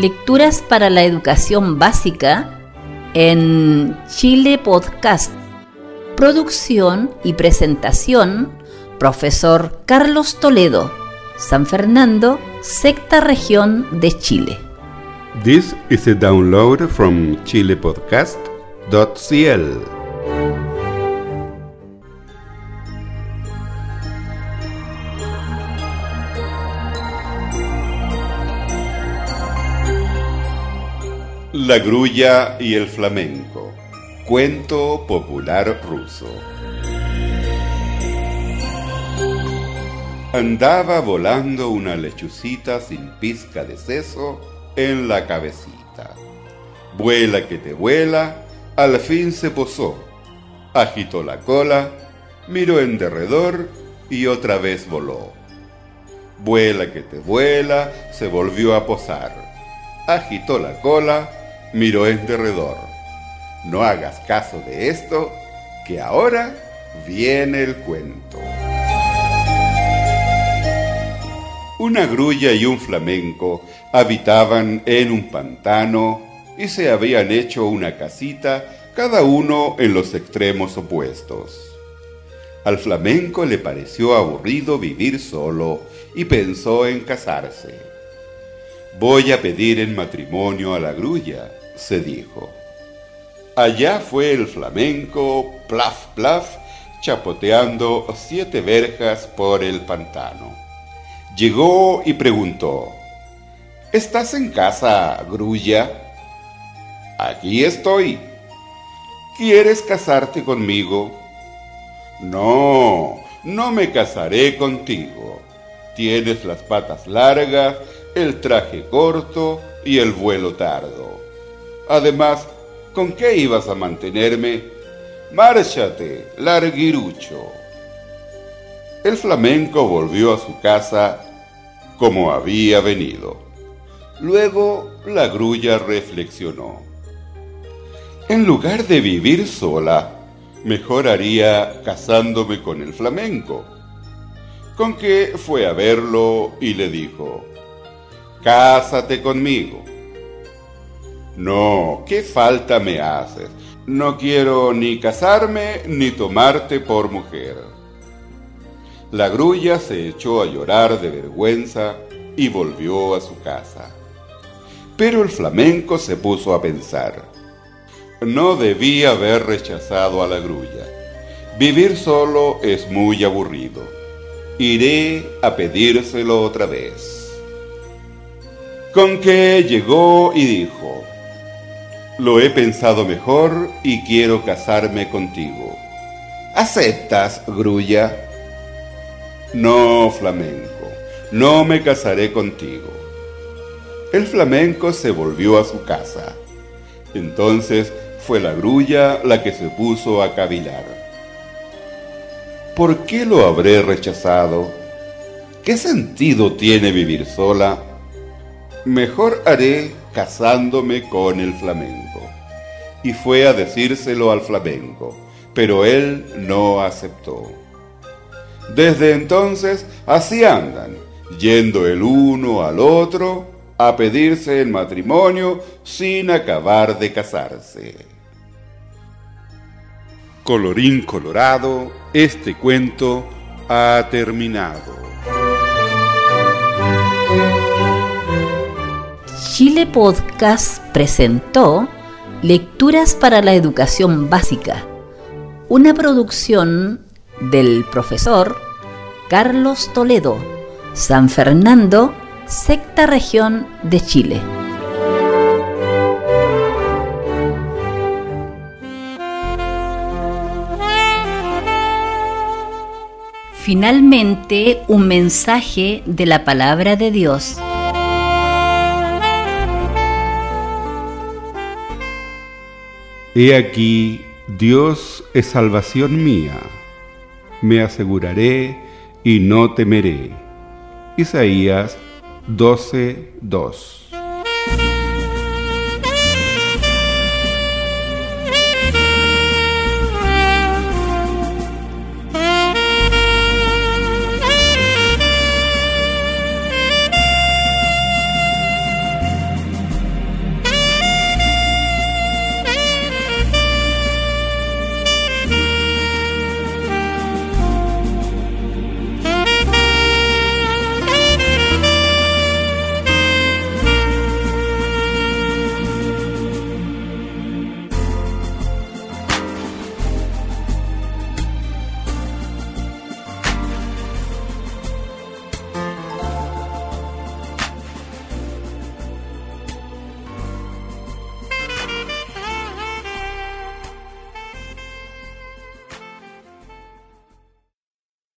Lecturas para la Educación Básica en Chile Podcast. Producción y presentación, profesor Carlos Toledo, San Fernando, sexta región de Chile. This is a download from chilepodcast.cl. La grulla y el flamenco. Cuento popular ruso. Andaba volando una lechucita sin pizca de seso en la cabecita. Vuela que te vuela, al fin se posó. Agitó la cola, miró en derredor y otra vez voló. Vuela que te vuela, se volvió a posar. Agitó la cola, miró en derredor. No hagas caso de esto, que ahora viene el cuento. Una grulla y un flamenco habitaban en un pantano y se habían hecho una casita cada uno en los extremos opuestos. Al flamenco le pareció aburrido vivir solo y pensó en casarse. Voy a pedir en matrimonio a la grulla, se dijo. Allá fue el flamenco, plaf, plaf, chapoteando siete verjas por el pantano. Llegó y preguntó, ¿Estás en casa, grulla? Aquí estoy. ¿Quieres casarte conmigo? No, no me casaré contigo. Tienes las patas largas, el traje corto y el vuelo tardo. Además, ¿con qué ibas a mantenerme? Márchate, larguirucho. El flamenco volvió a su casa como había venido. Luego la grulla reflexionó. En lugar de vivir sola, mejor haría casándome con el flamenco. Con que fue a verlo y le dijo, Cásate conmigo. No, ¿qué falta me haces? No quiero ni casarme ni tomarte por mujer. La grulla se echó a llorar de vergüenza y volvió a su casa. Pero el flamenco se puso a pensar. No debía haber rechazado a la grulla. Vivir solo es muy aburrido. Iré a pedírselo otra vez. Con que llegó y dijo, lo he pensado mejor y quiero casarme contigo. ¿Aceptas, grulla? No, flamenco, no me casaré contigo. El flamenco se volvió a su casa. Entonces fue la grulla la que se puso a cavilar. ¿Por qué lo habré rechazado? ¿Qué sentido tiene vivir sola? Mejor haré casándome con el flamenco. Y fue a decírselo al flamenco, pero él no aceptó. Desde entonces así andan, yendo el uno al otro a pedirse el matrimonio sin acabar de casarse. Colorín colorado, este cuento ha terminado. Chile Podcast presentó Lecturas para la Educación Básica, una producción del profesor Carlos Toledo, San Fernando, sexta región de Chile. Finalmente, un mensaje de la palabra de Dios. He aquí, Dios es salvación mía. Me aseguraré y no temeré. Isaías 12:2